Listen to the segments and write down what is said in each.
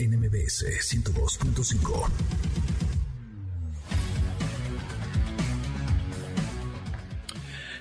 NMBS 102.5.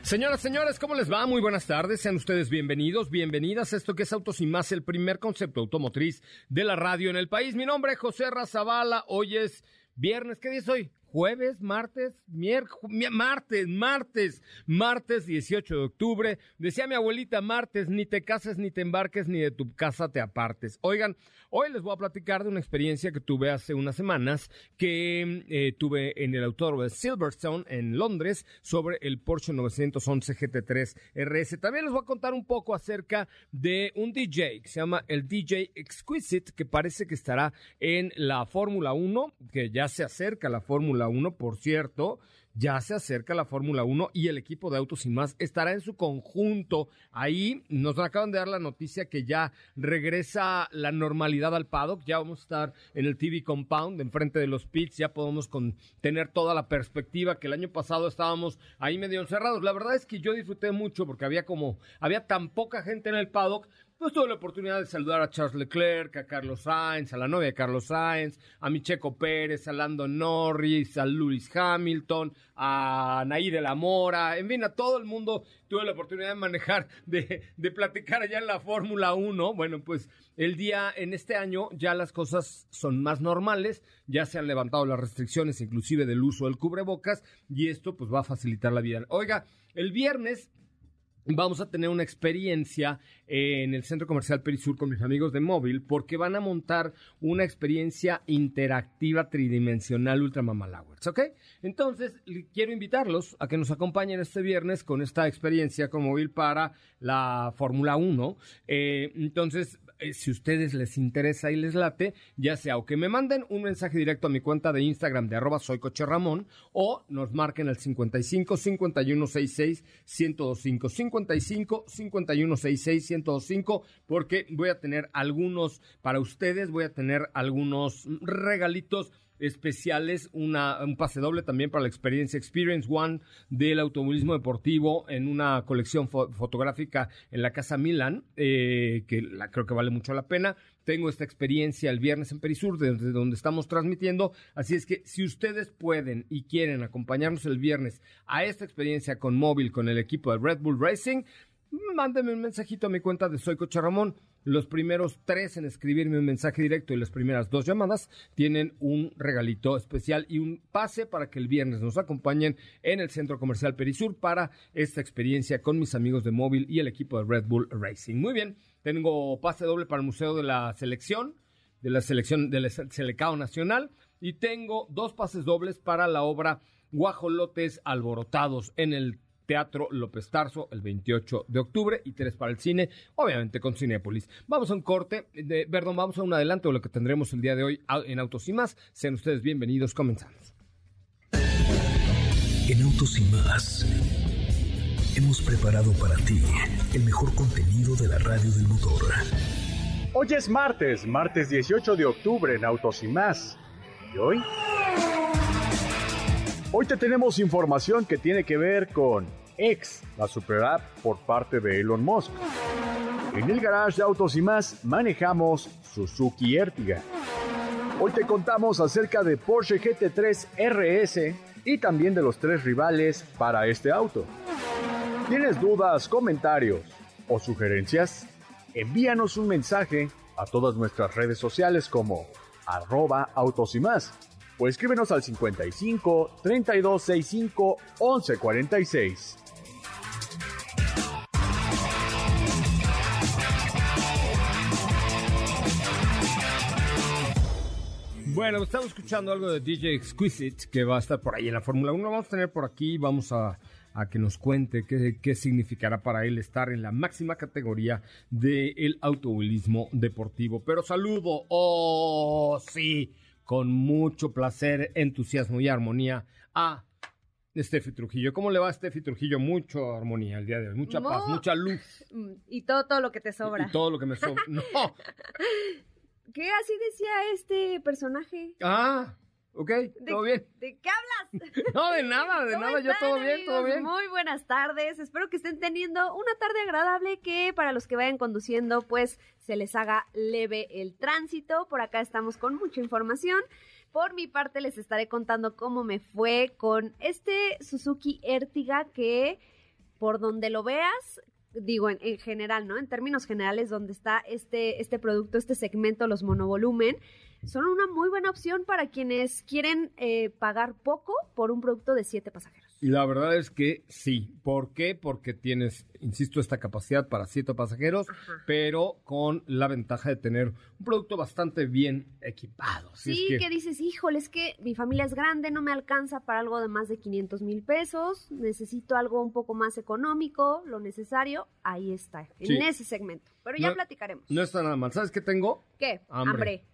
Señoras, señores, ¿cómo les va? Muy buenas tardes. Sean ustedes bienvenidos, bienvenidas esto que es Autos y Más, el primer concepto automotriz de la radio en el país. Mi nombre es José Razabala. Hoy es viernes. ¿Qué día es hoy? Jueves, martes, miércoles, martes, martes, martes 18 de octubre. Decía mi abuelita, martes, ni te cases, ni te embarques, ni de tu casa te apartes. Oigan, hoy les voy a platicar de una experiencia que tuve hace unas semanas, que eh, tuve en el autor de Silverstone en Londres sobre el Porsche 911 GT3 RS. También les voy a contar un poco acerca de un DJ que se llama el DJ Exquisite, que parece que estará en la Fórmula 1, que ya se acerca la Fórmula 1, por cierto, ya se acerca la Fórmula 1 y el equipo de Autos y más estará en su conjunto. Ahí nos acaban de dar la noticia que ya regresa la normalidad al paddock, ya vamos a estar en el TV Compound, enfrente de los pits, ya podemos con, tener toda la perspectiva que el año pasado estábamos ahí medio encerrados. La verdad es que yo disfruté mucho porque había como, había tan poca gente en el paddock pues tuve la oportunidad de saludar a Charles Leclerc, a Carlos Sainz, a la novia de Carlos Sainz, a Micheco Pérez, a Lando Norris, a Lewis Hamilton, a Naí de la Mora, en fin, a todo el mundo tuve la oportunidad de manejar, de, de platicar allá en la Fórmula 1. Bueno, pues el día, en este año, ya las cosas son más normales, ya se han levantado las restricciones, inclusive del uso del cubrebocas, y esto pues va a facilitar la vida. Oiga, el viernes vamos a tener una experiencia en el centro comercial Perisur con mis amigos de móvil porque van a montar una experiencia interactiva tridimensional Ultra Mamalowers, ¿ok? Entonces, quiero invitarlos a que nos acompañen este viernes con esta experiencia con móvil para la Fórmula 1. Eh, entonces, eh, si a ustedes les interesa y les late, ya sea o que me manden un mensaje directo a mi cuenta de Instagram de arroba soy Ramón o nos marquen al 55 5166 1025 55 5166 1025 porque voy a tener algunos para ustedes, voy a tener algunos regalitos especiales, una, un pase doble también para la experiencia Experience One del automovilismo deportivo en una colección fotográfica en la Casa Milan, eh, que creo que vale mucho la pena. Tengo esta experiencia el viernes en Perisur, desde donde estamos transmitiendo. Así es que si ustedes pueden y quieren acompañarnos el viernes a esta experiencia con móvil, con el equipo de Red Bull Racing, mándenme un mensajito a mi cuenta de Soy Coche Ramón. Los primeros tres en escribirme un mensaje directo y las primeras dos llamadas tienen un regalito especial y un pase para que el viernes nos acompañen en el Centro Comercial Perisur para esta experiencia con mis amigos de móvil y el equipo de Red Bull Racing. Muy bien, tengo pase doble para el Museo de la Selección, de la Selección del Selecao Nacional y tengo dos pases dobles para la obra Guajolotes Alborotados en el Teatro López Tarso el 28 de octubre y tres para el cine, obviamente con Cinépolis. Vamos a un corte, de, perdón, vamos a un adelanto de lo que tendremos el día de hoy en Autos y Más. Sean ustedes bienvenidos, comenzamos. En Autos y Más hemos preparado para ti el mejor contenido de la radio del motor. Hoy es martes, martes 18 de octubre en Autos y Más. ¿Y hoy? Hoy te tenemos información que tiene que ver con X, la super app por parte de Elon Musk. En el garage de autos y más manejamos Suzuki Ertiga. Hoy te contamos acerca de Porsche GT3 RS y también de los tres rivales para este auto. ¿Tienes dudas, comentarios o sugerencias? Envíanos un mensaje a todas nuestras redes sociales como arroba autos y más o escríbenos al 55 3265 1146. Bueno, estamos escuchando algo de DJ Exquisite que va a estar por ahí en la Fórmula 1. Vamos a tener por aquí, vamos a, que nos cuente qué, qué, significará para él estar en la máxima categoría del automovilismo deportivo. Pero saludo, oh sí, con mucho placer, entusiasmo y armonía a Steffi Trujillo. ¿Cómo le va a Steffi Trujillo? Mucho armonía el día de hoy, mucha paz, mucha luz. Y todo, todo lo que te sobra. Y todo lo que me sobra. no. ¿Qué así decía este personaje? Ah, ok, todo bien. ¿De qué hablas? no, de nada, de nada, yo todo bien, todo bien. Muy buenas tardes, espero que estén teniendo una tarde agradable que para los que vayan conduciendo pues se les haga leve el tránsito. Por acá estamos con mucha información. Por mi parte les estaré contando cómo me fue con este Suzuki Ertiga que por donde lo veas digo, en, general, ¿no? En términos generales, donde está este, este producto, este segmento, los monovolumen, son una muy buena opción para quienes quieren eh, pagar poco por un producto de siete pasajeros. Y la verdad es que sí. ¿Por qué? Porque tienes, insisto, esta capacidad para siete pasajeros, pero con la ventaja de tener un producto bastante bien equipado. sí, que... dices, híjole, es que mi familia es grande, no me alcanza para algo de más de 500 mil pesos, necesito algo un poco más económico, lo necesario, ahí está, en ese segmento. Pero ya platicaremos. No está nada mal. ¿Sabes qué tengo? ¿Qué? Hambre. Hambre,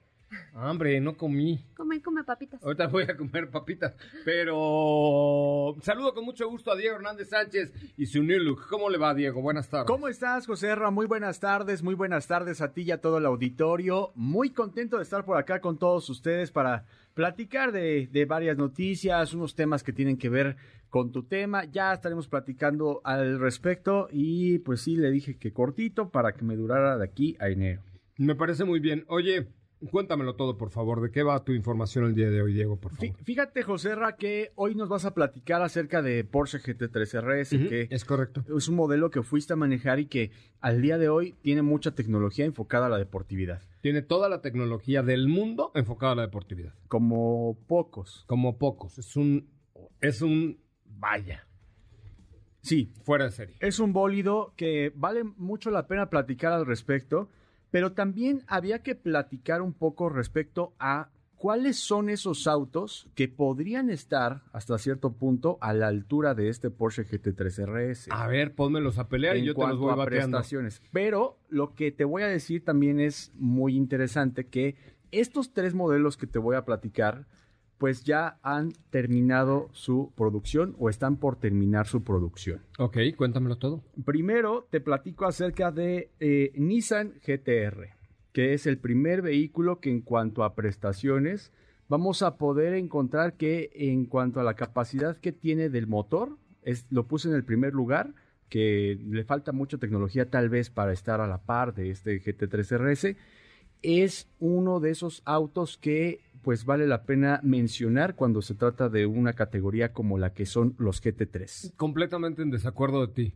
no comí. Come, come papitas. Ahorita voy a comer papitas. Pero saludo con mucho gusto a Diego Hernández Sánchez y su new look. ¿Cómo le va, Diego? Buenas tardes. ¿Cómo estás, José Herra? Muy buenas tardes. Muy buenas tardes a ti y a todo el auditorio. Muy contento de estar por acá con todos ustedes para platicar de, de varias noticias, unos temas que tienen que ver con tu tema. Ya estaremos platicando al respecto y pues sí, le dije que cortito para que me durara de aquí a enero. Me parece muy bien. Oye, Cuéntamelo todo, por favor. ¿De qué va tu información el día de hoy, Diego, por favor? Fíjate, José Ra, que hoy nos vas a platicar acerca de Porsche GT3 RS, que es correcto. Es un modelo que fuiste a manejar y que al día de hoy tiene mucha tecnología enfocada a la deportividad. Tiene toda la tecnología del mundo enfocada a la deportividad. Como pocos. Como pocos. Es un es un vaya. Sí, fuera de serie. Es un bólido que vale mucho la pena platicar al respecto pero también había que platicar un poco respecto a cuáles son esos autos que podrían estar hasta cierto punto a la altura de este Porsche GT3 RS. A ver, pónmelos a pelear y yo te los voy a prestaciones. Pero lo que te voy a decir también es muy interesante que estos tres modelos que te voy a platicar pues ya han terminado su producción o están por terminar su producción. Ok, cuéntamelo todo. Primero te platico acerca de eh, Nissan GTR, que es el primer vehículo que en cuanto a prestaciones vamos a poder encontrar que en cuanto a la capacidad que tiene del motor, es, lo puse en el primer lugar, que le falta mucha tecnología tal vez para estar a la par de este GT3 RS, es uno de esos autos que pues vale la pena mencionar cuando se trata de una categoría como la que son los GT3. Completamente en desacuerdo de ti.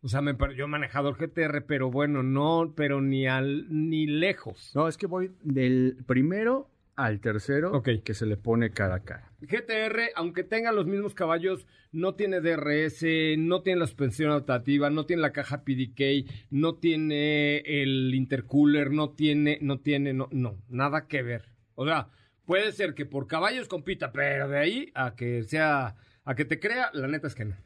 O sea, me, yo he manejado el GTR, pero bueno, no, pero ni al ni lejos. No, es que voy del primero al tercero que se le pone cara a cara. GTR, aunque tenga los mismos caballos, no tiene DRS, no tiene la suspensión adaptativa, no tiene la caja PDK, no tiene el intercooler, no tiene, no tiene, no, no, nada que ver. O sea, puede ser que por caballos compita, pero de ahí a que sea, a que te crea, la neta es que no.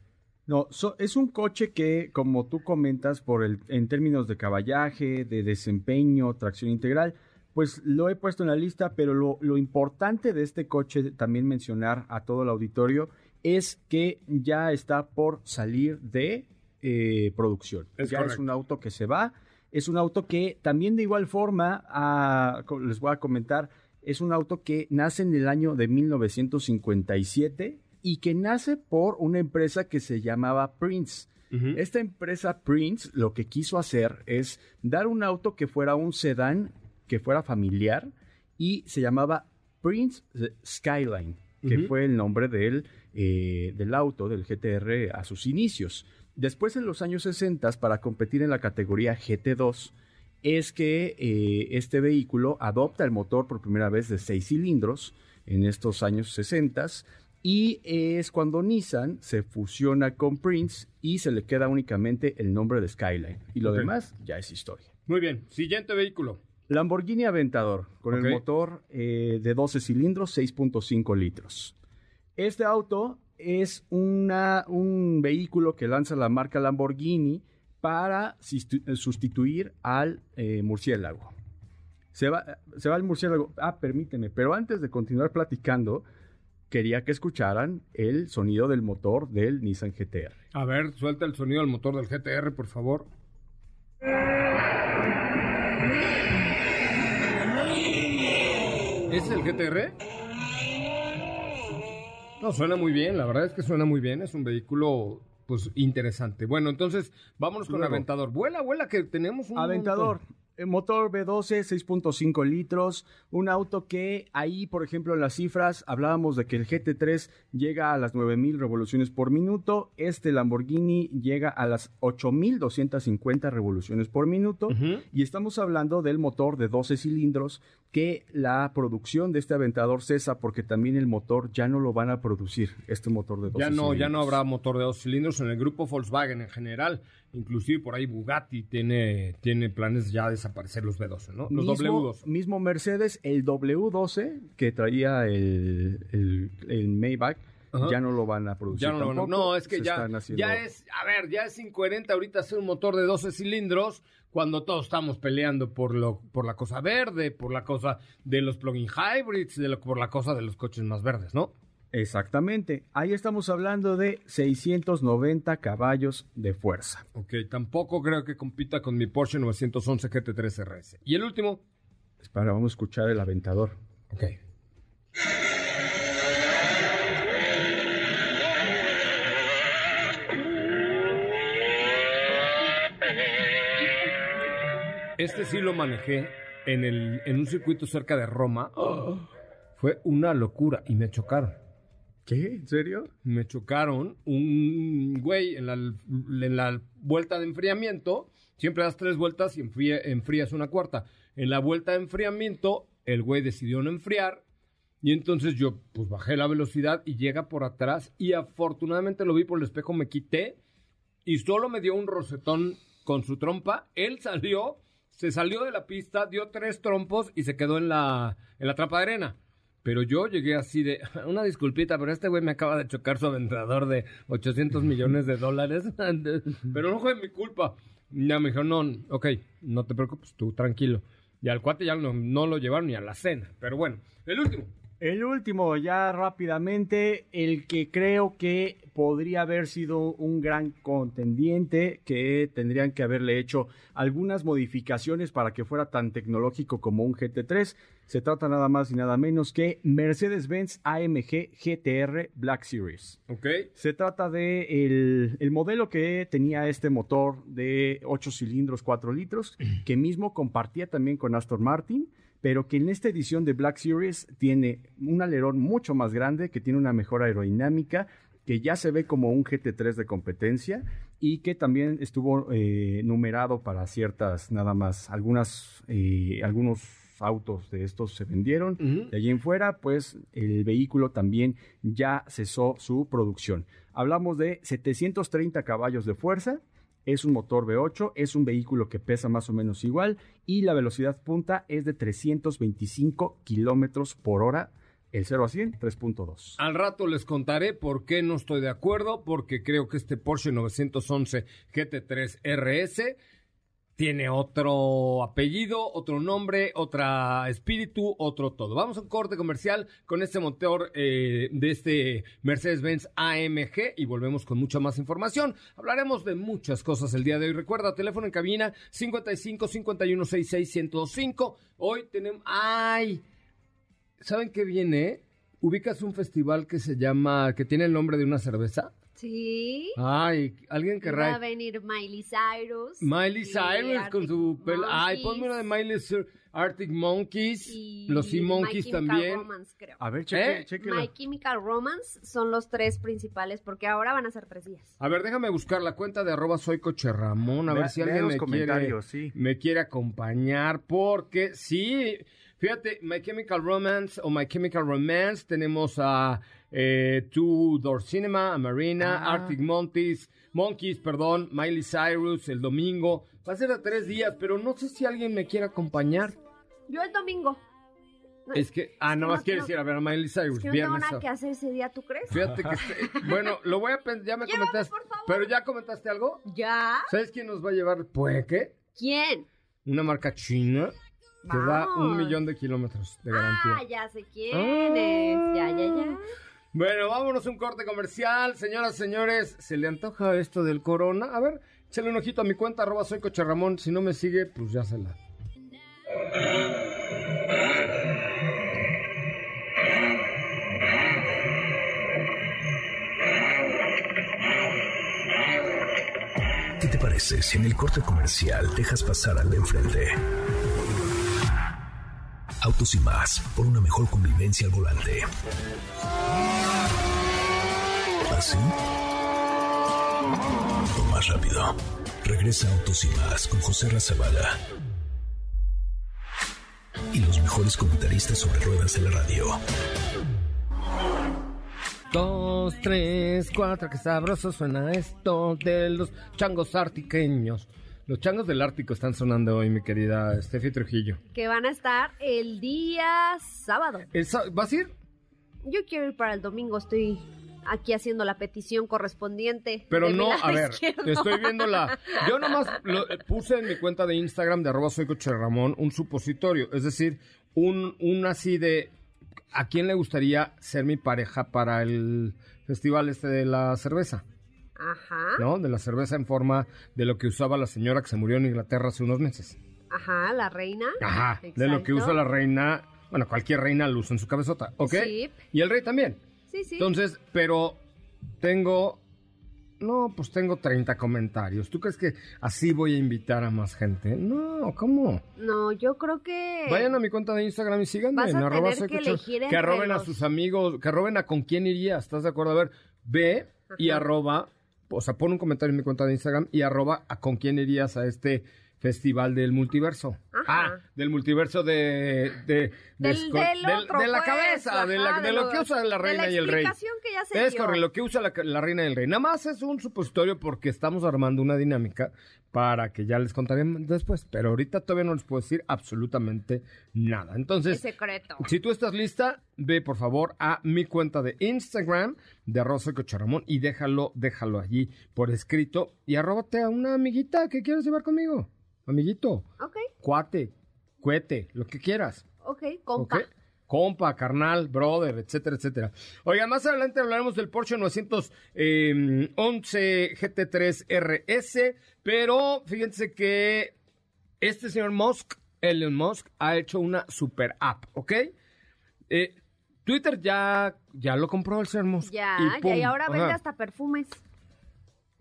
No, es un coche que, como tú comentas, por el, en términos de caballaje, de desempeño, tracción integral, pues lo he puesto en la lista, pero lo, importante de este coche, también mencionar a todo el auditorio, es que ya está por salir de eh, producción. ya es un auto que se va, es un auto que también de igual forma, ah, les voy a comentar, es un auto que nace en el año de 1957 y que nace por una empresa que se llamaba Prince. Esta empresa Prince lo que quiso hacer es dar un auto que fuera un sedán, que fuera familiar y se llamaba Prince Skyline, que fue el nombre del, eh, del auto, del GTR a sus inicios. Después en los años 60, para competir en la categoría GT2, es que eh, este vehículo adopta el motor por primera vez de seis cilindros en estos años 60 y es cuando Nissan se fusiona con Prince y se le queda únicamente el nombre de Skyline. Y lo demás ya es historia. Muy bien, siguiente vehículo. Lamborghini Aventador, con el motor eh, de 12 cilindros, 6.5 litros. Este auto es una, un vehículo que lanza la marca Lamborghini para sustituir al eh, murciélago. Se va, se va el murciélago. Ah, permíteme, pero antes de continuar platicando, quería que escucharan el sonido del motor del Nissan GTR. A ver, suelta el sonido del motor del GTR, por favor. ¿Es el GTR? No, suena muy bien, la verdad es que suena muy bien, es un vehículo pues interesante. Bueno, entonces vámonos con Luego. Aventador. Vuela, vuela, que tenemos un Aventador, montón. Eh, motor V12, 6.5 litros, un auto que ahí, por ejemplo, en las cifras hablábamos de que el GT3 llega a las 9000 revoluciones por minuto, este Lamborghini llega a las 8250 revoluciones por minuto y estamos hablando del motor de 12 cilindros que la producción de este Aventador cesa porque también el motor ya no lo van a producir, este motor de 12 Ya no, cilindros. ya no habrá motor de dos cilindros en el grupo Volkswagen en general. Inclusive por ahí Bugatti tiene, tiene planes ya de desaparecer los B12, ¿no? Los mismo, W2. Mismo Mercedes, el W12 que traía el, el, el Maybach, Ajá. ya no lo van a producir. Ya no, tampoco. no, es que Se ya, haciendo- ya es, a ver, ya es incoherente ahorita hacer un motor de 12 cilindros cuando todos estamos peleando por lo, por la cosa verde, por la cosa de los plug-in hybrids, de lo- por la cosa de los coches más verdes, ¿no? Exactamente. Ahí estamos hablando de 690 caballos de fuerza. Ok, tampoco creo que compita con mi Porsche 911 GT3 RS. Y el último, Espera, vamos a escuchar el aventador. ok. Este sí lo manejé en, el, en un circuito cerca de Roma. Fue una locura y me chocaron. ¿Qué? ¿En serio? Me chocaron un güey en la, en la vuelta de enfriamiento. Siempre das tres vueltas y enfría- enfrías una cuarta. En la vuelta de enfriamiento, el güey decidió no enfriar. Y entonces yo, pues bajé la velocidad y llega por atrás. Y afortunadamente lo vi por el espejo, me quité. Y solo me dio un rosetón con su trompa. Él salió, se salió de la pista, dio tres trompos y se quedó en la, en la trampa de arena. Pero yo llegué así de, una disculpita, pero este güey me acaba de chocar su aventador de 800 millones de dólares. pero no fue mi culpa. Ya me dijo, no, ok, no te preocupes, tú tranquilo. Y al cuate ya no, no lo llevaron ni a la cena. Pero bueno, el último. El último, ya rápidamente, el que creo que podría haber sido un gran contendiente, que tendrían que haberle hecho algunas modificaciones para que fuera tan tecnológico como un GT3. Se trata nada más y nada menos que Mercedes-Benz AMG GTR Black Series. Ok. Se trata de el, el modelo que tenía este motor de 8 cilindros, 4 litros, que mismo compartía también con Aston Martin, pero que en esta edición de Black Series tiene un alerón mucho más grande, que tiene una mejor aerodinámica, que ya se ve como un GT3 de competencia y que también estuvo eh, numerado para ciertas, nada más, algunas, eh, algunos autos de estos se vendieron. De allí en fuera, pues el vehículo también ya cesó su producción. Hablamos de 730 caballos de fuerza, es un motor V8, es un vehículo que pesa más o menos igual y la velocidad punta es de 325 kilómetros por hora. El 0 a 100, 3.2. Al rato les contaré por qué no estoy de acuerdo, porque creo que este Porsche 911 GT3 RS tiene otro apellido, otro nombre, otra espíritu, otro todo. Vamos a un corte comercial con este motor eh, de este Mercedes-Benz AMG y volvemos con mucha más información. Hablaremos de muchas cosas el día de hoy. Recuerda, teléfono en cabina 55 51 66 105. Hoy tenemos... ¡Ay! ¿Saben qué viene? ¿Ubicas un festival que se llama, que tiene el nombre de una cerveza? Sí. Ay, alguien Va querrá... a venir Miley Cyrus. Miley Cyrus con su pelo. Ay, ponme una de Miley Cyrus. Arctic Monkeys, y los Sea Monkeys también. Romance, creo. A ver, cheque, ¿Eh? My Chemical Romance son los tres principales porque ahora van a ser tres días. A ver, déjame buscar la cuenta de arroba soy Coche Ramón, a ver si alguien me quiere, sí. me quiere acompañar, porque sí, fíjate, My Chemical Romance o My Chemical Romance, tenemos a eh, Two Door Cinema, Marina, Ah. Arctic Monkeys, Monkeys, perdón, Miley Cyrus, el domingo, va a ser a tres días, pero no sé si alguien me quiere acompañar. Yo el domingo. Es que, ah, no más quieres ir a ver a Miley Cyrus, Es que no tengo nada que hacer ese día, ¿tú crees? Fíjate que, este- bueno, lo voy a pensar, ya me Llévame, comentaste, por favor. pero ya comentaste algo. ¿Ya? ¿Sabes quién nos va a llevar? Pues, ¿qué? ¿Quién? Una marca china que da un millón de kilómetros de garantía. Ah, ya sé quién es. Ya, ya, ya. Bueno, vámonos un corte comercial. Señoras, señores, ¿se le antoja esto del corona? A ver, échale un ojito a mi cuenta, arroba soy Coche Ramón. Si no me sigue, pues ya se la. ¿Qué te parece si en el corte comercial dejas pasar al de enfrente? Autos y más, por una mejor convivencia al volante. ¿Así? O más rápido. Regresa Autos y más con José Razabala. Y los mejores comentaristas sobre ruedas de la radio. Dos, tres, cuatro, qué sabroso suena esto de los changos artiqueños. Los changos del Ártico están sonando hoy, mi querida Steffi Trujillo. Que van a estar el día sábado. El ¿Vas a ir? Yo quiero ir para el domingo, estoy aquí haciendo la petición correspondiente. Pero no, a ver, izquierdo. estoy viendo la... Yo nomás lo- eh, puse en mi cuenta de Instagram de arroba soy coche Ramón un supositorio, es decir, un, un así de... ¿A quién le gustaría ser mi pareja para el festival este de la cerveza? Ajá, ¿No? De la cerveza en forma de lo que usaba la señora que se murió en Inglaterra hace unos meses. ajá, la reina. Ajá, de lo que Exacto. usa la reina... Bueno, cualquier reina lo usa en su cabezota, ¿ok? Sí. Y el rey también. Sí, sí. Entonces, pero tengo. No, pues tengo 30 comentarios. ¿Tú crees que así voy a invitar a más gente? No, ¿cómo? no, yo creo que... Vayan a mi cuenta de Instagram y síganme. Vas a arroba que elegir que arroben a sus amigos, que arroben a con quién iría. ¿Estás de acuerdo? A ver, ve y arroba, o sea, pon un comentario en mi cuenta de Instagram y arroba a con quién irías a este festival del multiverso. Ajá. Ah, del multiverso de... de, de Del, esco- del del- otro, de la pues, cabeza, de, la- de lo que usa la reina y el rey. De la explicación que ya se Es correcto, lo que usa la, la reina y el rey. Nada más es un supositorio porque estamos armando una dinámica para que ya les contaré después. Pero ahorita todavía no les puedo decir absolutamente nada. Es Entonces, secreto. si tú estás lista, ve por favor a mi cuenta de Instagram de arroba soy Coche Ramón y déjalo, déjalo allí por escrito y arróbate a una amiguita que quieras llevar conmigo. Amiguito, Ok, cuate, cuete, lo que quieras. ok, compa. ¿Ok? Compa, carnal, brother, etcétera, etcétera. Oigan, más adelante hablaremos del Porsche 911 GT3 RS, pero fíjense que este señor Musk, Elon Musk, ha hecho una super app, ¿ok? Eh, Twitter ya, ya lo compró el señor Musk. Ya, y ya, y ahora vende hasta perfumes.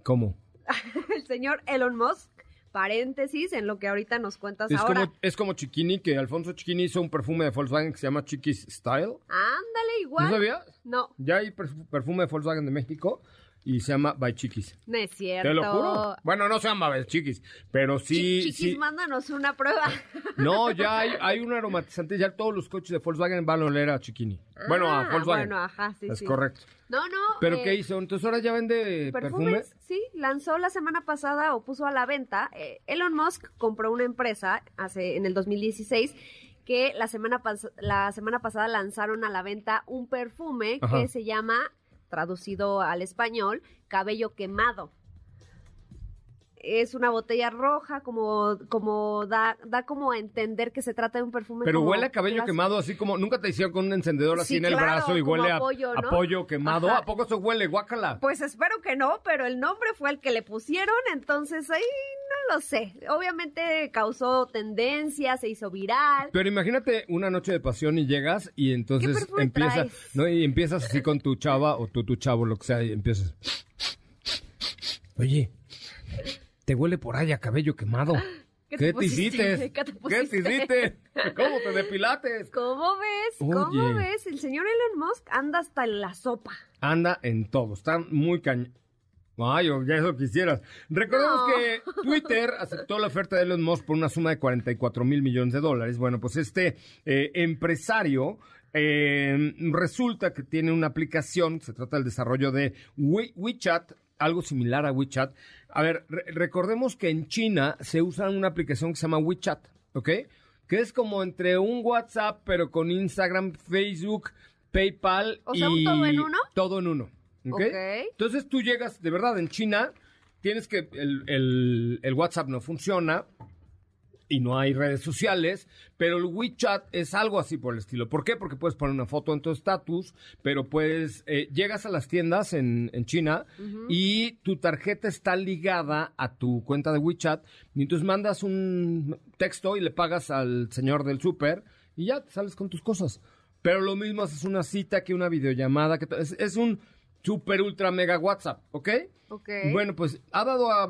¿Cómo? El señor Elon Musk, paréntesis en lo que ahorita nos cuentas Es ahora. como, es como Chiquini, que Alfonso Chiquini hizo un perfume de Volkswagen que se llama Chiquis Style. Ándale, igual. ¿No sabías? No, Ya hay perf- perfume de Volkswagen de México y se llama By Chiquis. no es cierto. Te lo juro. Bueno, no se llama By Chiquis, pero sí. Chi- Chiquis, sí. mándanos una prueba. No, ya hay, hay un aromatizante. Ya todos los coches de Volkswagen van a oler a Chiquini. bueno, a Ah, Volkswagen. Bueno, ajá, sí, es sí. correcto. No, no. ¿Pero eh, qué hizo? Entonces ahora ya vende perfume. Perfumes, sí, lanzó la semana pasada o puso a la venta. eh, Elon Musk compró una empresa hace en el 2016 que la semana pas- la semana pasada lanzaron a la venta un perfume Ajá. que se llama traducido al español cabello quemado. Es una botella roja, como, como da, da como a entender que se trata de un perfume. Pero como huele a cabello clásico. quemado, así como nunca te hicieron con un encendedor así Sí, en el claro, brazo y huele a, pollo quemado. Ajá. ¿A poco eso huele? Guácala. Pues espero que no, pero el nombre fue el que le pusieron, entonces ahí lo sé. Obviamente causó tendencia, se hizo viral. Pero imagínate una noche de pasión y llegas y entonces empiezas? ¿no? Y empiezas así con tu chava o tu, tu chavo, lo que sea, y empiezas. Oye, te huele por ahí a cabello quemado. ¿Qué, te pusiste? hiciste? ¿Qué te ¿Qué hiciste? ¿Cómo te depilates? ¿Cómo ves? ¿Cómo Oye. ves? El señor Elon Musk anda hasta en la sopa. Anda en todo, está muy cañón. Ay, ya eso quisieras. Recordemos No. que Twitter aceptó la oferta de Elon Musk por una suma de 44 mil millones de dólares. Bueno, pues este eh, empresario eh, resulta que tiene una aplicación, se trata del desarrollo de We- WeChat, algo similar a WeChat. A ver, re- recordemos que en China se usa una aplicación que se llama WeChat, ¿ok? Que es como entre un WhatsApp, pero con Instagram, Facebook, PayPal O sea, y ¿un todo en uno? todo en uno. ¿Ok? Ok. Entonces tú llegas, de verdad, en China, tienes que, el, el- el WhatsApp no funciona y no hay redes sociales, pero el WeChat es algo así por el estilo. ¿Por qué? Porque puedes poner una foto en tu estatus, pero puedes, eh, llegas a las tiendas en, en China y tu tarjeta está ligada a tu cuenta de WeChat y entonces mandas un texto y le pagas al señor del súper y ya te sales con tus cosas. Pero lo mismo haces una cita que una videollamada, que es, es un super ultra mega WhatsApp, ¿ok? Ok. Bueno, pues ha dado a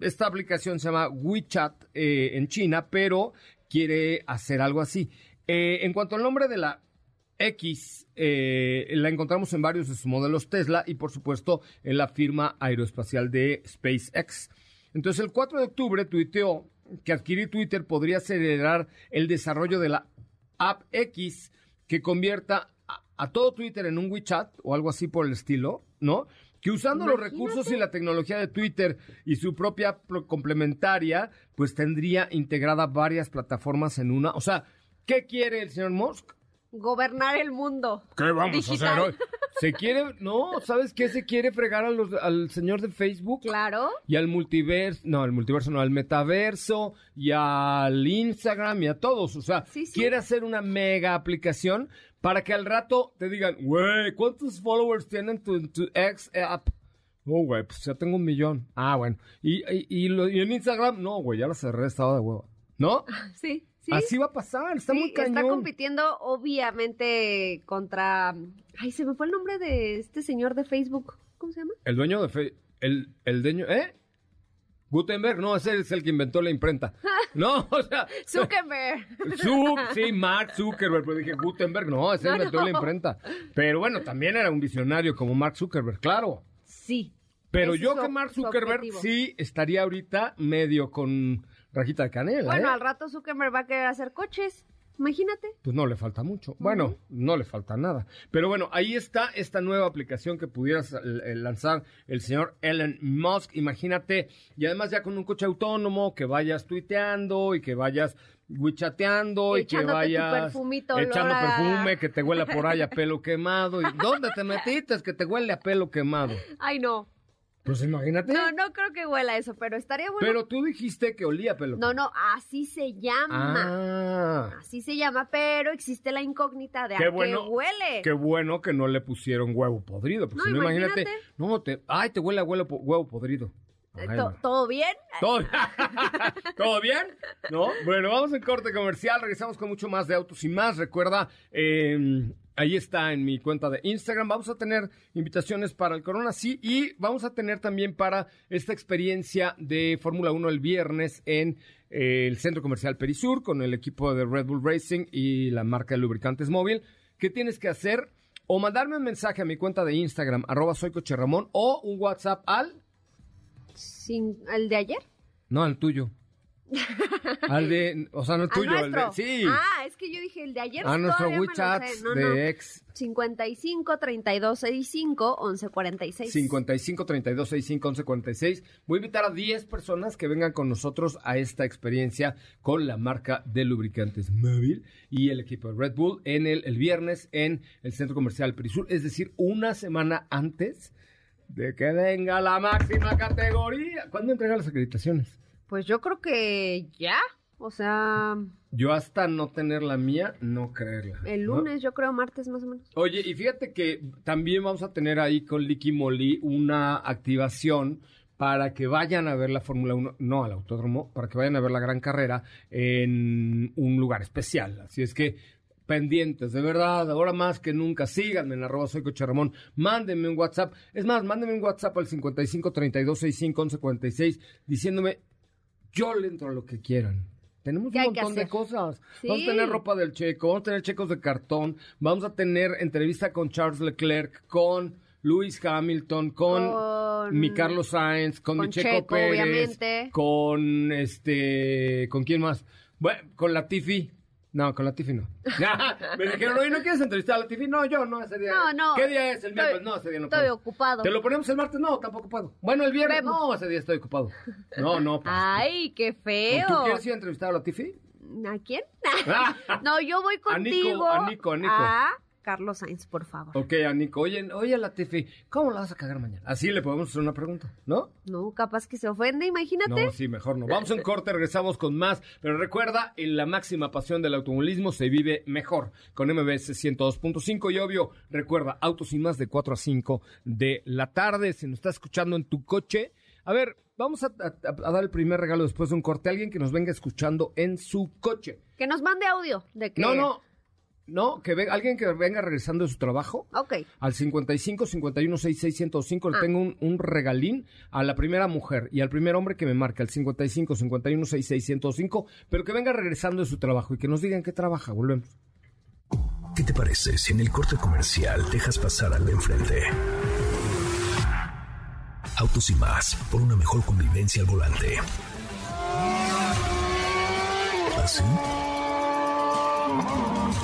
esta aplicación se llama WeChat eh, en China, pero quiere hacer algo así. Eh, en cuanto al nombre de la X, eh, la encontramos en varios de sus modelos Tesla y por supuesto en la firma aeroespacial de SpaceX. Entonces el 4 de octubre tuiteó que adquirir Twitter podría acelerar el desarrollo de la app X que convierta a, todo Twitter en un WeChat o algo así por el estilo, ¿no? Que usando los recursos y la tecnología de Twitter y su propia pro- complementaria, pues tendría integrada varias plataformas en una. O sea, ¿qué quiere el señor Musk? Gobernar el mundo. ¿Qué vamos Digital. a hacer hoy? Se quiere, no, ¿sabes qué? Se quiere fregar a los- al señor de Facebook Claro. y al multiverso, no, al multiverso no, al metaverso y al Instagram y a todos. O sea, Sí, sí. quiere hacer una mega aplicación para que al rato te digan, güey, ¿cuántos followers tienen tu, tu ex app? No, güey, pues ya tengo un millón. Ah, bueno. ¿Y, y, y lo- y en Instagram? No, güey, ya la cerré, estaba de huevo. ¿No? Sí, sí. Así va a pasar, está Sí, muy cañón. Está compitiendo, obviamente, contra. Ay, se me fue el nombre de este señor de Facebook. ¿Cómo se llama? El dueño de Facebook, el, el dueño, ¿eh? Gutenberg, no, ese es el que inventó la imprenta. No, o sea, Zuckerberg. Zu- sí, Mark Zuckerberg, pero dije Gutenberg, no, ese No, inventó no. la imprenta. Pero bueno, también era un visionario como Mark Zuckerberg, claro. Sí. Pero yo que Mark Zuckerberg sí estaría ahorita medio con rajita de canela, Bueno, ¿eh? al rato Zuckerberg va a querer hacer coches. Imagínate. Pues no le falta mucho. Bueno, no le falta nada. Pero bueno, ahí está esta nueva aplicación que pudieras eh, lanzar el señor Elon Musk. Imagínate, y además ya con un coche autónomo, que vayas tuiteando y que vayas wichateando y que vayas echando a- perfume, que te huele por ahí a pelo quemado. ¿Y dónde te metiste? Es que te huele a pelo quemado. Ay, no. Pues imagínate. No, no creo que huela eso, pero estaría bueno. Pero tú dijiste que olía pelo No, no, así se llama. Ah. Así se llama, pero existe la incógnita de Qué a bueno, qué huele. Qué bueno que no le pusieron huevo podrido. Porque No, si no, imagínate. imagínate. No, te. Ay, te huele a huevo, po- huevo podrido. Eh, Ay. ¿Todo bien? ¿Todo, ¿Todo bien? ¿No? Bueno, vamos en corte comercial. Regresamos con mucho más de autos y más. Recuerda, eh, ahí está en mi cuenta de Instagram. Vamos a tener invitaciones para el Corona, sí. Y vamos a tener también para esta experiencia de Fórmula 1 el viernes en eh, el Centro Comercial Perisur con el equipo de Red Bull Racing y la marca de lubricantes móvil. ¿Qué tienes que hacer? O mandarme un mensaje a mi cuenta de Instagram, arroba soy Coche Ramón, o un WhatsApp al Sin, ¿El de ayer? No, al tuyo. Al de, o sea, no el ¿Al tuyo, el nuestro? de, sí. Ah, es que yo dije el de ayer. a nuestro WeChat. No, de no. ex 55 32 65 11 46. 55 32 65 11 46. Voy a invitar a 10 personas que vengan con nosotros a esta experiencia con la marca de lubricantes móvil y el equipo de Red Bull en el, el viernes en el Centro Comercial Perisur, es decir, una semana antes de que venga la máxima categoría. ¿Cuándo entregan las acreditaciones? Pues yo creo que ya. O sea, Yo hasta no tener la mía, no creerla. el ¿no? lunes, yo creo martes más o menos. Oye, y fíjate que también vamos a tener ahí con Licky Molly una activación para que vayan a ver la Fórmula 1, no al autódromo, para que vayan a ver la gran carrera en un lugar especial. Así es que pendientes, de verdad, ahora más que nunca, síganme en arroba soy Coche Ramón, mándenme un WhatsApp, es más, mándenme un WhatsApp al 55 32 65 11 46 diciéndome yo le entro a lo que quieran. Tenemos ¿Qué un montón de cosas. Sí. Vamos a tener ropa del checo, vamos a tener checos de cartón, vamos a tener entrevista con Charles Leclerc, con Lewis Hamilton, con, Con- mi Carlos Sainz, con, mi Checo, Checo, Pérez, obviamente. con este, ¿con quién más? Bueno, con la Tiffy. No, con la Tiffy no. Me dijeron, oye, ¿no quieres entrevistar a la Tiffy? No, yo no, ese día. No, no. ¿Qué día es? El Estoy- miércoles. No, ese día no Estoy puedo. ocupado. ¿Te lo ponemos el martes? No, tampoco puedo. Bueno, el viernes. Vemos. No, ese día estoy ocupado. No, no. pues. Ay, qué feo. ¿Tú quieres ir a entrevistar a la Tiffy? ¿A quién? no, yo voy A Nico, contigo. a Nico, a Nico. a Carlos Sainz, por favor. Ok, a Nico. Oye, oye, la Tiffy, ¿cómo la vas a cagar mañana? Así le podemos hacer una pregunta, ¿no? No, capaz que se ofende, imagínate. No, sí, mejor no. Vamos a un corte, regresamos con más. Pero recuerda, en la máxima pasión del automovilismo se vive mejor. Con MBS 102.5 y obvio, recuerda, autos y más de 4 a 5 de la tarde. Si nos está escuchando en tu coche, a ver, vamos a, a- a dar el primer regalo después de un corte. Alguien que nos venga escuchando en su coche. Que nos mande audio de que... No, no, no, que venga, alguien que venga regresando de su trabajo. Ok. Al 55 51 66 105 le Ah. tengo un, un regalín a la primera mujer y al primer hombre que me marca, el 55 51 66 105, pero que venga regresando de su trabajo y que nos digan qué trabaja. Volvemos. ¿Qué te parece si en el corte comercial dejas pasar al de enfrente? Autos y más, por una mejor convivencia al volante. ¿Así?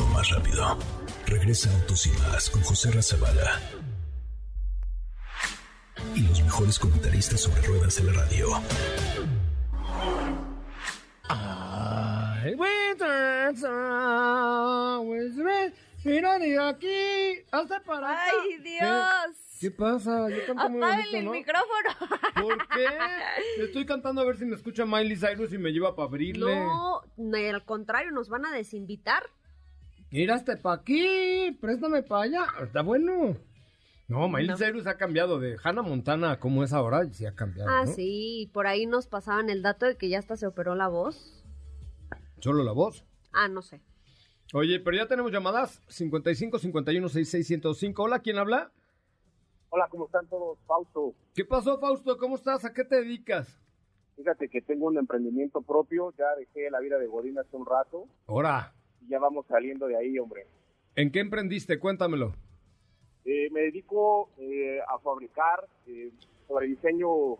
O más rápido. Regresa Autos y más con José Razabala. Y los mejores comentaristas sobre ruedas de la radio. De aquí hasta para acá. ¡Ay, Dios! ¿Qué pasa? Yo canto muy Apáguenle bonito, el ¿no? micrófono. ¿Por qué? Estoy cantando a ver si me escucha Miley Cyrus y me lleva para abrirle. No, al contrario, nos van a desinvitar. Mira, hasta para aquí, préstame para allá. Está bueno. No, Miley No. Cyrus ha cambiado de Hannah Montana como es ahora, sí ha cambiado. Ah, ¿no? sí, por ahí nos pasaban el dato de que ya hasta se operó la voz. Solo la voz. Ah, no sé. Oye, pero ya tenemos llamadas 55 51 66 105. Hola, ¿quién habla? Hola, ¿cómo están todos? Fausto. ¿Qué pasó, Fausto? ¿Cómo estás? ¿A qué te dedicas? Fíjate que tengo un emprendimiento propio, ya dejé la vida de Godín hace un rato Ahora, y ya vamos saliendo de ahí, hombre. ¿en qué emprendiste? Cuéntamelo. Eh, me dedico eh, a fabricar eh, sobre diseño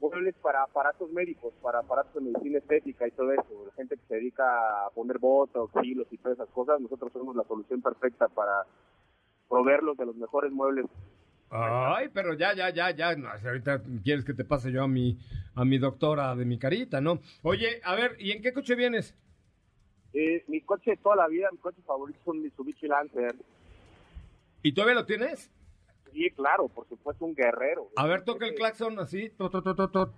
muebles para aparatos médicos, para aparatos de medicina estética y todo eso. La gente que se dedica a poner botox, hilos y todas esas cosas, nosotros somos la solución perfecta para proveerlos de los mejores muebles. Ay, pero ya, ya, ya, ya. No, ahorita quieres que te pase yo a mi, a mi doctora de mi carita, ¿no? Oye, a ver, ¿y en qué coche vienes? Eh, mi coche de toda la vida, mi coche favorito es un Mitsubishi Lancer. ¿Y todavía lo tienes? Sí, claro, por supuesto, un guerrero. A ver, toca el claxon así. tot, tot, tot.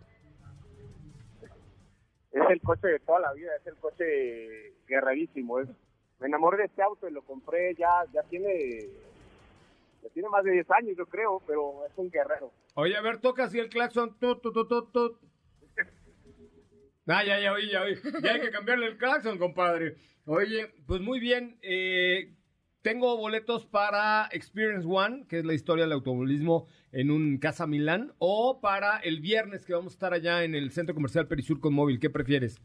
Es el coche de toda la vida, es el coche guerrerísimo. Es, me enamoré de este auto y lo compré ya, ya tiene, tiene más de 10 años, yo creo, pero es un guerrero. Oye, a ver, toca así el claxon. Tot, tot, tot, tot. Ah, ya, ya oí, ya oí. Ya hay que cambiarle el claxon, compadre. Oye, pues muy bien. eh, tengo boletos para Experience One, que es la historia del automovilismo en un Casa Milán, o para el viernes que vamos a estar allá en el Centro Comercial Perisur con Móvil. ¿Qué prefieres?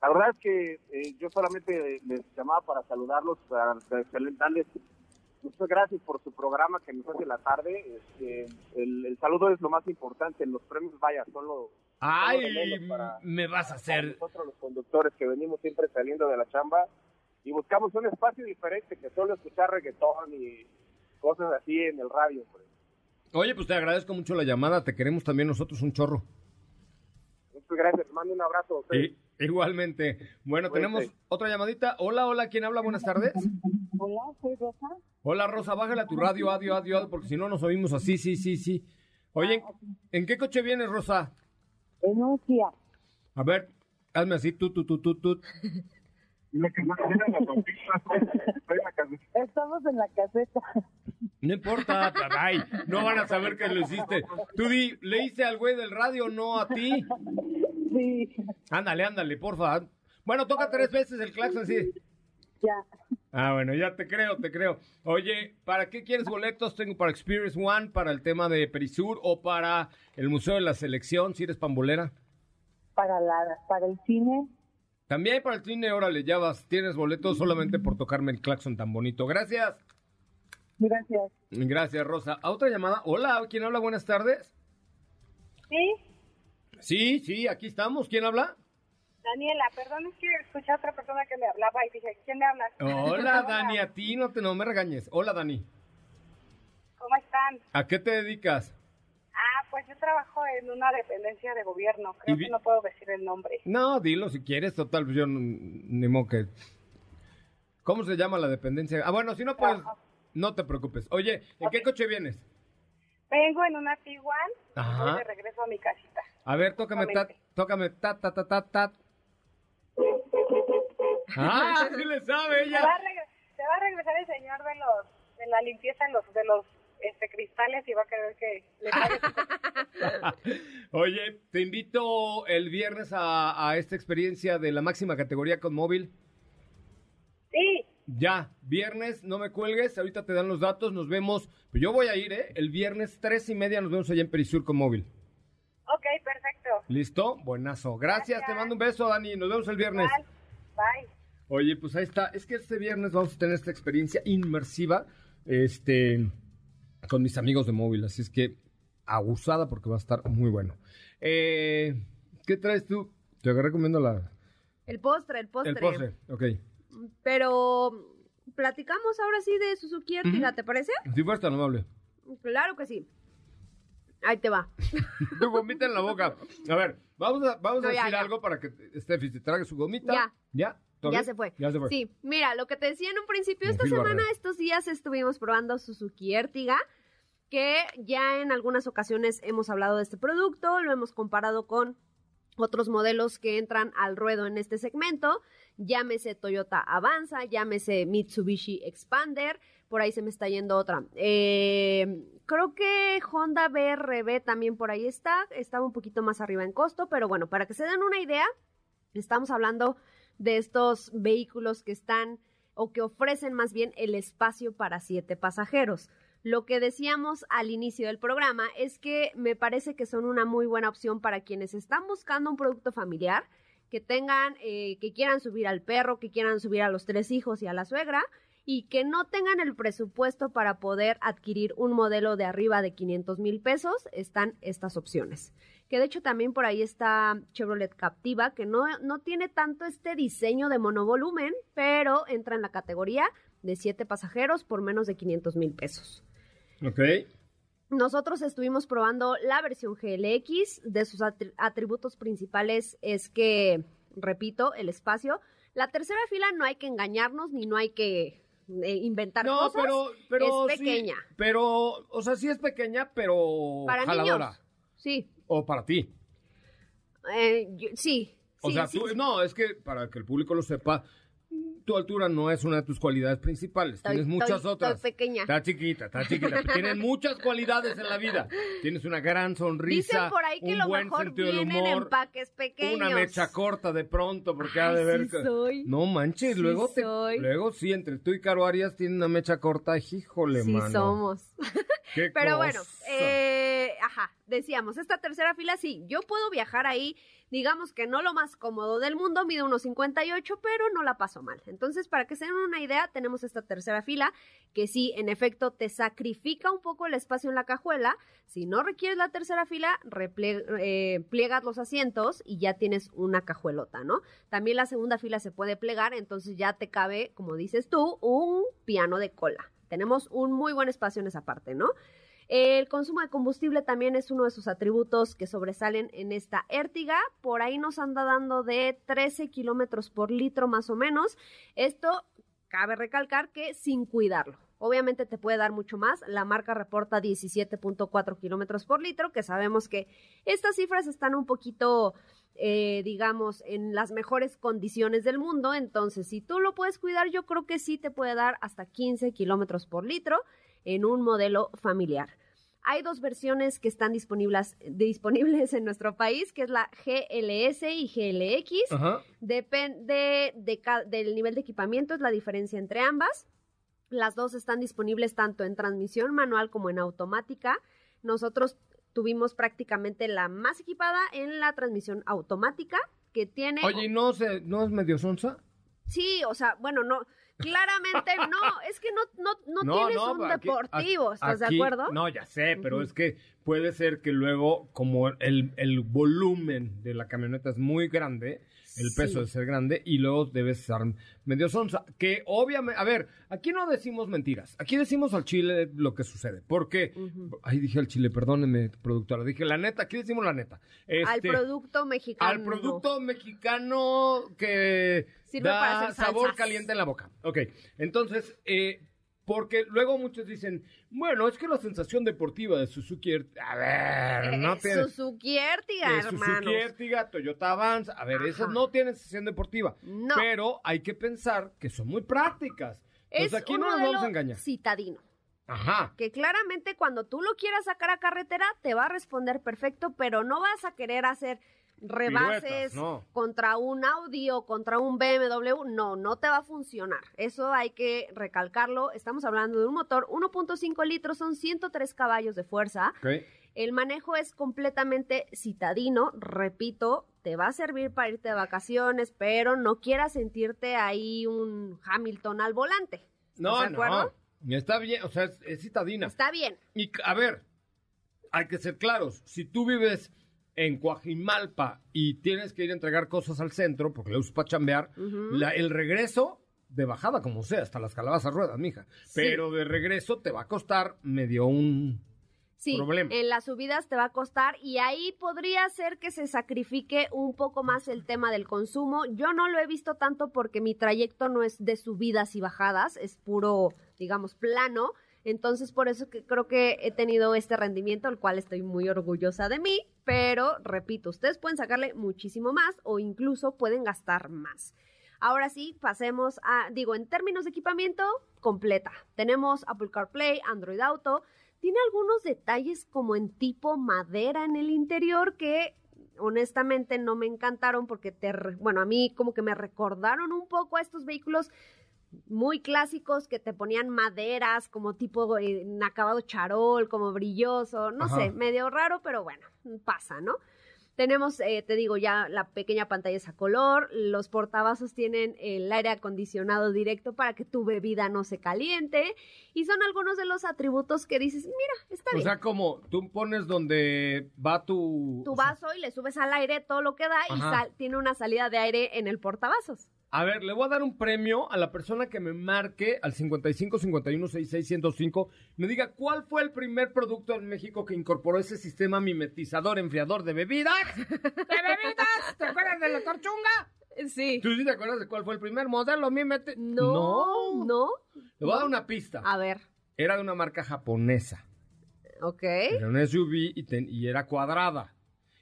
La verdad es que eh, yo solamente les llamaba para saludarlos, para darles muchas gracias por su programa que nos hace la tarde. Este, el, el saludo es lo más importante, los premios, vaya, son lo, Ay, para- me vas a hacer. nosotros los conductores que venimos siempre saliendo de la chamba y buscamos un espacio diferente que solo escuchar reggaetón y cosas así en el radio. pues. Oye, pues te agradezco mucho la llamada. Te queremos también nosotros un chorro. Muchas gracias, mando un abrazo a ustedes. I- igualmente. Bueno, tenemos otra llamadita. Hola, hola, ¿quién habla? Buenas tardes. Hola, soy Rosa. Hola, Rosa, bájale a tu radio, adiós, adiós, porque si no nos oímos así, sí, sí, sí. Oye, ¿en qué coche vienes, Rosa? En un Fiat. A ver, hazme así, tú, tú, tú, tú, tú. Estamos en la caseta. No importa, ay, no van a saber que lo hiciste. Tú di, le hice al güey del radio, no a ti. Sí, Ándale, ándale, porfa. Bueno, toca tres veces el claxon, sí. ya. Ah, bueno, ya te creo, te creo. Oye, ¿para qué quieres boletos? Tengo para Experience One, para el tema de Perisur o para el Museo de la Selección, si eres pambolera. para la para el cine. También para el cine, órale, ya vas, tienes boletos solamente por tocarme el claxon tan bonito. Gracias. Gracias. Gracias, Rosa. ¿A otra llamada? Hola, ¿quién habla? Buenas tardes. Sí, Sí, sí, aquí estamos. ¿Quién habla? Daniela, perdón, es que escuché a otra persona que me hablaba y dije, ¿quién me habla? Hola, Dani, a ti no te no me regañes. Hola, Dani. ¿Cómo están? ¿A qué te dedicas? Pues yo trabajo en una dependencia de gobierno. Creo que no puedo decir el nombre. No, dilo si quieres, total, pues yo ni modo que... ¿Cómo se llama la dependencia? Ah, bueno, si no puedes, no te preocupes. Oye, ¿en qué coche vienes? Vengo en una Tiguan Ajá. voy de regreso a mi casita. A ver, tócame, ta, Exactamente. tócame, ta, ta, ta, ta, ta. Ah, sí le sabe Se va, ella. regre- se va a regresar el señor de los de la limpieza en los, de los este, cristales y va a querer que le pague Oye, te invito el viernes a, a esta experiencia de la máxima categoría con móvil. Sí, Ya, viernes, no me cuelgues, ahorita te dan los datos, nos vemos. Pues yo voy a ir, ¿eh? El viernes tres y media nos vemos allá en Perisur con móvil. ok, perfecto. ¿Listo? Buenazo. Gracias, te mando un beso, Dani. Nos vemos el viernes. Igual. Bye. Oye, pues ahí está. Es que este viernes vamos a tener esta experiencia inmersiva, este, con mis amigos de móvil. Así es que abusada porque va a estar muy bueno. Eh, ¿Qué traes tú? Te agarré comiendo la, El postre, el postre. el postre. Ok. Pero platicamos ahora sí de Suzuki Ertiga, ¿te parece? Si fueras tan amable. Claro que sí. Ahí te va. Tu gomita en la boca. A ver, vamos a, vamos a ya, decir ya. algo para que Steffi se trague su gomita. Ya. ¿Ya? ¿Todo Ya se fue. Ya se fue. Sí, mira, lo que te decía en un principio, esta semana, Barrera. estos días estuvimos probando Suzuki Ertiga, que ya en algunas ocasiones hemos hablado de este producto, lo hemos comparado con otros modelos que entran al ruedo en este segmento, llámese Toyota Avanza, llámese Mitsubishi Expander, por ahí se me está yendo otra. Eh, creo que Honda BRB también por ahí está, estaba un poquito más arriba en costo, pero bueno, para que se den una idea, estamos hablando de estos vehículos que están o que ofrecen más bien el espacio para siete pasajeros. Lo que decíamos al inicio del programa es que me parece que son una muy buena opción para quienes están buscando un producto familiar, que tengan, eh, que quieran subir al perro, que quieran subir a los tres hijos y a la suegra, y que no tengan el presupuesto para poder adquirir un modelo de arriba de 500 mil pesos, están estas opciones. Que de hecho también por ahí está Chevrolet Captiva, que no, no tiene tanto este diseño de monovolumen, pero entra en la categoría de siete pasajeros por menos de 500 mil pesos. Ok. Nosotros estuvimos probando la versión GLX. De sus atri- atributos principales es que, repito, el espacio. La tercera fila no hay que engañarnos ni no hay que eh, inventar No, cosas. pero, pero es sí, pequeña. pero, o sea, sí es pequeña, pero Para jaladora. niños. Sí. O para ti. Eh, yo- sí. O sí, sea, sí, tú- sí. no, es que para que el público lo sepa, tu altura no es una de tus cualidades principales. Estoy- Tienes muchas estoy- otras. estoy pequeña. Está chiquita, está chiquita. Tienes muchas cualidades en la vida. Tienes una gran sonrisa. Dicen por ahí que un lo buen mejor sentido del viene en humor. empaques pequeños. Una mecha corta de pronto, porque ha Ay, de ver sí que- soy. No manches, Sí luego te, soy. luego sí, entre tú y Caro Arias tienen una mecha corta, híjole, Sí mano. somos. Qué Pero bueno, cosa. eh, ajá, decíamos, esta tercera fila sí, yo puedo viajar ahí, digamos que no lo más cómodo del mundo, mide unos 58, pero no la paso mal. Entonces, para que se den una idea, tenemos esta tercera fila, que sí, en efecto, te sacrifica un poco el espacio en la cajuela. Si no requieres la tercera fila, eh, pliegas los asientos y ya tienes una cajuelota, ¿no? También la segunda fila se puede plegar, entonces ya te cabe, como dices tú, un piano de cola. Tenemos un muy buen espacio en esa parte, ¿no? El consumo de combustible también es uno de sus atributos que sobresalen en esta Ertiga. Por ahí nos anda dando de 13 kilómetros por litro más o menos. Esto cabe recalcar que sin cuidarlo. Obviamente te puede dar mucho más. La marca reporta 17.4 kilómetros por litro, que sabemos que estas cifras están un poquito, eh, digamos, en las mejores condiciones del mundo. Entonces, si tú lo puedes cuidar, yo creo que sí te puede dar hasta 15 kilómetros por litro en un modelo familiar. Hay dos versiones que están disponibles, disponibles en nuestro país, que es la GLS y GLX. Ajá. Depende de ca- del nivel de equipamiento, es la diferencia entre ambas. Las dos están disponibles tanto en transmisión manual como en automática. Nosotros tuvimos prácticamente la más equipada en la transmisión automática que tiene... Oye, ¿y no, se, no es medio sonza? Sí, o sea, bueno, no, claramente no, es que no, no, no, tienes un aquí- deportivo, ¿estás aquí- de acuerdo? No, ya sé, pero es que puede ser que luego, como el, el volumen de la camioneta es muy grande, el peso Sí. de ser grande, y luego debes estar medio sonza. Que obviamente, a ver, aquí no decimos mentiras, aquí decimos al chile lo que sucede. Porque, ahí dije al chile, perdóneme, productora, dije la neta, aquí decimos la neta. al Este, producto mexicano. al producto mexicano que Sirve para da hacer sabor salsas. caliente en la boca. Ok, entonces, eh, porque luego muchos dicen, bueno, es que la sensación deportiva de Suzuki, a ver, no Eh, tiene... Suzuki Ertiga, de Suzuki. Ertiga, Toyota Avanza, a ver, Ajá. esas no tienen sensación deportiva, No. pero hay que pensar que son muy prácticas. Es Entonces aquí un no nos modelo vamos a engañar. citadino. Ajá. que claramente cuando tú lo quieras sacar a carretera te va a responder perfecto, pero no vas a querer hacer rebases Piruetas, no. contra un Audi o contra un BMW, no, no te va a funcionar. Eso hay que recalcarlo. Estamos hablando de un motor 1.5 litros, son 103 caballos de fuerza. El manejo es completamente citadino, repito, te va a servir para irte de vacaciones, pero no quieras sentirte ahí un Hamilton al volante. No, ¿Estás de acuerdo? no. Está bien, o sea, es, es citadina. Está bien. Y a ver, hay que ser claros. Si tú vives en Coajimalpa y tienes que ir a entregar cosas al centro, porque le usas para chambear, la- el regreso de bajada, como sea, hasta las calabazas ruedas, mija. Sí. Pero de regreso te va a costar medio un Sí, problema. en las subidas te va a costar y ahí podría ser que se sacrifique un poco más el tema del consumo. Yo no lo he visto tanto porque mi trayecto no es de subidas y bajadas, es puro, digamos, plano. Entonces, por eso que creo que he tenido este rendimiento, el cual estoy muy orgullosa de mí, pero repito, ustedes pueden sacarle muchísimo más o incluso pueden gastar más. Ahora sí, pasemos a, digo, en términos de equipamiento, completa. Tenemos Apple CarPlay, Android Auto. Tiene algunos detalles como en tipo madera en el interior que honestamente no me encantaron porque, te, bueno, a mí como que me recordaron un poco a estos vehículos muy clásicos que te ponían maderas como tipo eh, en acabado charol, como brilloso, no Ajá. sé, medio raro, pero bueno, pasa, ¿no? Tenemos, eh, te digo, ya la pequeña pantalla es a color, los portavasos tienen el aire acondicionado directo para que tu bebida no se caliente y son algunos de los atributos que dices, mira, está O bien. sea, como tú pones donde va tu... tu o sea, vaso y le subes al aire todo lo que da y sal- tiene una salida de aire en el portavasos. A ver, le voy a dar un premio a la persona que me marque al 55 51 66 105. Me diga cuál fue el primer producto en México que incorporó ese sistema mimetizador enfriador de bebidas. ¡De bebidas! ¿Te acuerdas de la torchunga? Sí. ¿Tú sí te acuerdas de cuál fue el primer modelo mimeti? No, no. Le voy a dar una pista. A ver, Era de una marca japonesa. ok. Era una SUV y, ten- y era cuadrada.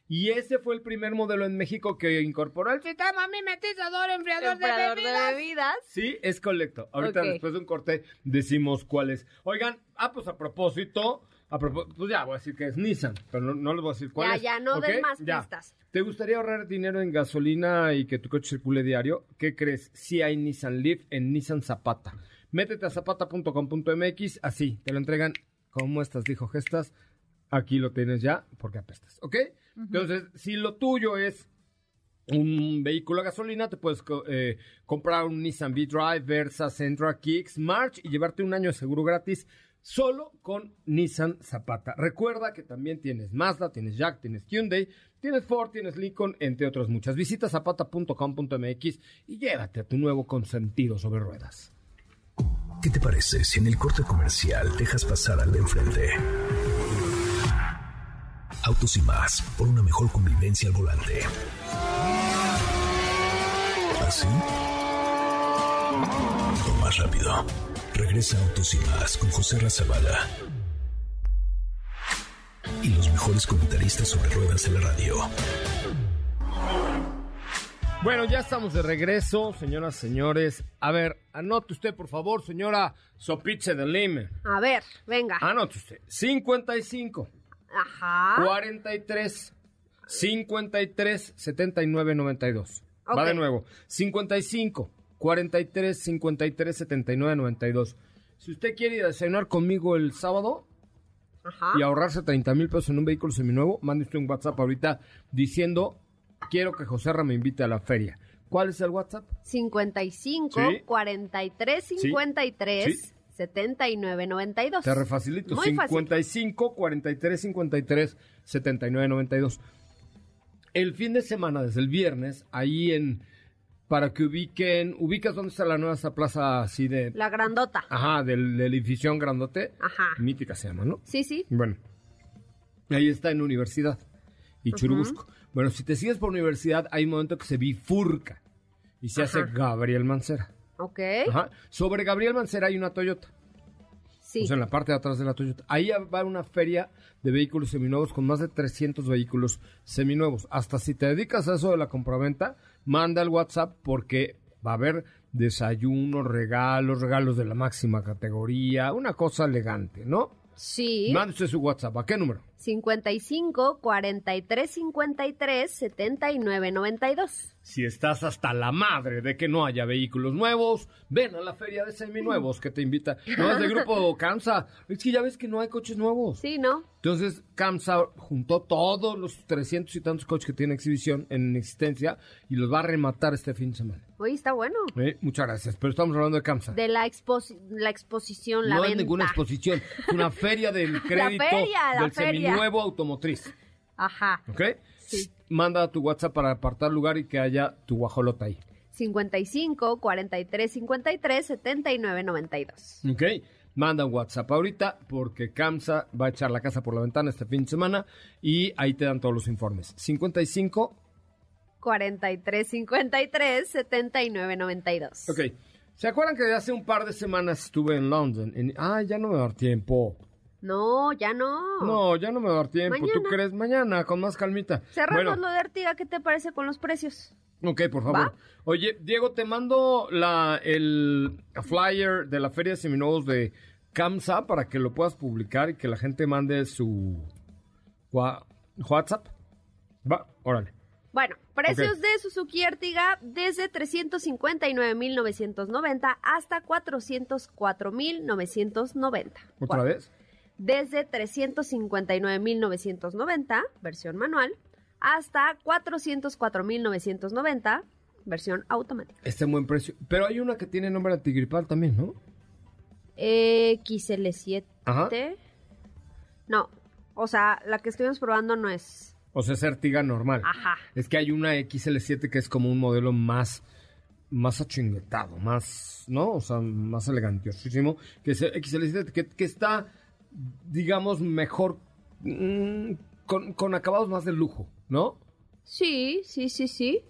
Y ese fue el primer modelo en México que incorporó el sistema mimetizador enfriador, Enfriador de de bebidas. bebidas. Sí, es correcto. Ahorita después de un corte decimos cuál es. Oigan, ah, pues a propósito, a pues ya voy a decir que es Nissan, pero no, no les voy a decir cuál Ya, es. ya, no ¿ok? des más Ya. pistas. ¿Te gustaría ahorrar dinero en gasolina y que tu coche circule diario? ¿Qué crees? Sí hay Nissan Leaf en Nissan Zapata. Métete a zapata.com.mx, así, te lo entregan. ¿Cómo estás? Dijo Gestas. Aquí lo tienes ya, porque apestas, ¿ok? Entonces, si lo tuyo es un vehículo a gasolina, te puedes eh, comprar un Nissan V-Drive, Versa, Sentra, Kicks, March y llevarte un año de seguro gratis solo con Nissan Zapata. Recuerda que también tienes Mazda, tienes Jack, tienes Hyundai, tienes Ford, tienes Lincoln, entre otras muchas. Visita zapata.com.mx y llévate a tu nuevo consentido sobre ruedas. ¿Qué te parece si en el corte comercial dejas pasar al de enfrente? Autos y más, por una mejor convivencia al volante. ¿Así? O más rápido. Regresa Autos y más con José Razabala. Y los mejores comentaristas sobre ruedas de la radio. Bueno, ya estamos de regreso, señoras, señores. A ver, anote usted, por favor, señora Sopiche de Lime. A ver, venga. Anote usted. 55 Ajá. 43 53 79 92. Va Ok. de nuevo. 55 43 53 79 92. Si usted quiere ir a desayunar conmigo el sábado, Ajá. y ahorrarse 30 mil pesos en un vehículo seminuevo, mande usted un WhatsApp ahorita diciendo, quiero que José Ra me invite a la feria. ¿Cuál es el WhatsApp? 55 Sí. 43 Sí. 53 Sí. 79 92. Te refacilito. Muy fácil. 55 43 53 79 92. El fin de semana, desde el viernes, ahí en. Para que ubiquen. ¿Ubicas dónde está la nueva esa plaza así de. La grandota. Ajá, del, del edificio grandote? Ajá. Mítica se llama, ¿no? Sí, sí. Bueno. Ahí está en Universidad. Y Churubusco. Bueno, si te sigues por Universidad, hay un momento que se bifurca. Y se hace. Gabriel Mancera. Ok. Ajá. Sobre Gabriel Mancera hay una Toyota. Sí. O sea, en la parte de atrás de la Toyota. Ahí va una feria de vehículos seminuevos con más de 300 vehículos seminuevos. Hasta si te dedicas a eso de la compraventa, manda el WhatsApp porque va a haber desayunos, regalos, regalos de la máxima categoría, una cosa elegante, ¿no? Sí. Mande usted su WhatsApp. ¿A qué número? 55 43 53 79 92. Si estás hasta la madre de que no haya vehículos nuevos, ven a la feria de seminuevos que te invita. No es de grupo Cansa. Es que ya ves que no hay coches nuevos. Sí, ¿no? Entonces, Kamsa juntó todos los 300 y tantos coches que tiene exhibición en existencia y los va a rematar este fin de semana. Oye, está bueno. Eh, Muchas gracias, pero estamos hablando de Kamsa. De la, exposi- la exposición, la no venta. es ninguna exposición, es una feria del crédito feria, la del feria. Seminuevo automotriz. Ajá. ¿Ok? Sí. Manda tu WhatsApp para apartar lugar y que haya tu guajolota ahí. 55 43 53 79 92. ¿Ok? Manda un WhatsApp ahorita porque Kamsa va a echar la casa por la ventana este fin de semana y ahí te dan todos los informes. 55 43 53 79 92. Ok. ¿Se acuerdan que hace un par de semanas estuve en London? En- Ah, ya no me va a dar tiempo. No, ya no. No, ya no me va a dar tiempo. ¿Tú crees? Mañana, con más calmita. Cerramos Bueno, lo de Artiga, ¿qué te parece con los precios? ok, por favor. ¿Va? Oye, Diego, te mando la, el flyer de la Feria de Seminuevos de CAMSA para que lo puedas publicar y que la gente mande su WhatsApp. Va, órale. Bueno, precios de Suzuki Ertiga desde 359.990 hasta 404.990. ¿Otra vez? Desde 359.990, versión manual, hasta 404.990, versión automática. Este buen precio. Pero hay una que tiene nombre antigripal también, ¿no? XL7. Ajá. No, o sea, la que estuvimos probando no es. O sea, es Ertiga normal. Ajá. Es que hay una XL7 que es como un modelo más más achinguetado, más, ¿no? O sea, más elegantiosísimo, que es el XL7, que, que está, digamos, mejor, mm, con, con acabados más de lujo, ¿no? Sí, sí, sí, sí.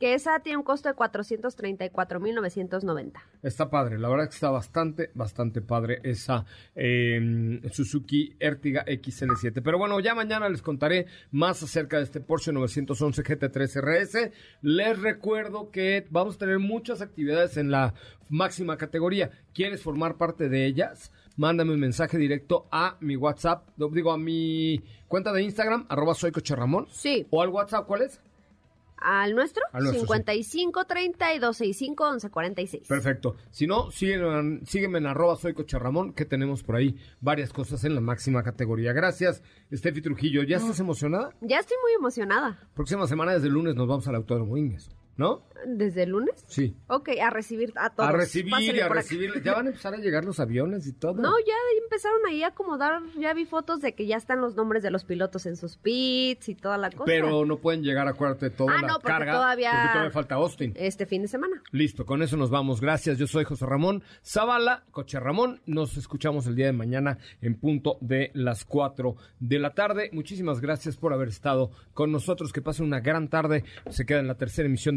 Que esa tiene un costo de 434.990. Está padre, la verdad que está bastante, bastante padre esa eh, Suzuki Ertiga XL7. Pero bueno, ya mañana les contaré más acerca de este Porsche 911 GT3 RS. Les recuerdo que vamos a tener muchas actividades en la máxima categoría. ¿Quieres formar parte de ellas? Mándame un mensaje directo a mi WhatsApp, digo a mi cuenta de Instagram, arroba soy Coche Ramón. Sí. O al WhatsApp, ¿cuál es? Al nuestro, Al nuestro, sí. 55 32 65 11 46. Perfecto. Si no, sígueme, sígueme en arroba soy Coche Ramón, que tenemos por ahí varias cosas en la máxima categoría. Gracias, Steffi Trujillo. ¿Ya estás emocionada? Ya estoy muy emocionada. Próxima semana, desde el lunes, nos vamos al Autódromo Inges, ¿no? ¿Desde el lunes? Sí. Ok, a recibir a todos. A recibir Pásenle a recibir. Ya van a empezar a llegar los aviones y todo. No, ya empezaron ahí a acomodar, ya vi fotos de que ya están los nombres de los pilotos en sus pits y toda la cosa. Pero no pueden llegar, acuérdate, toda Ah, la no, porque carga. todavía- Porque todavía falta Austin. Este fin de semana. Listo, con eso nos vamos. Gracias. Yo soy José Ramón Zavala, Coche Ramón. Nos escuchamos el día de mañana en punto de las 4 de la tarde. Muchísimas gracias por haber estado con nosotros. Que pasen una gran tarde. Se queda en la tercera emisión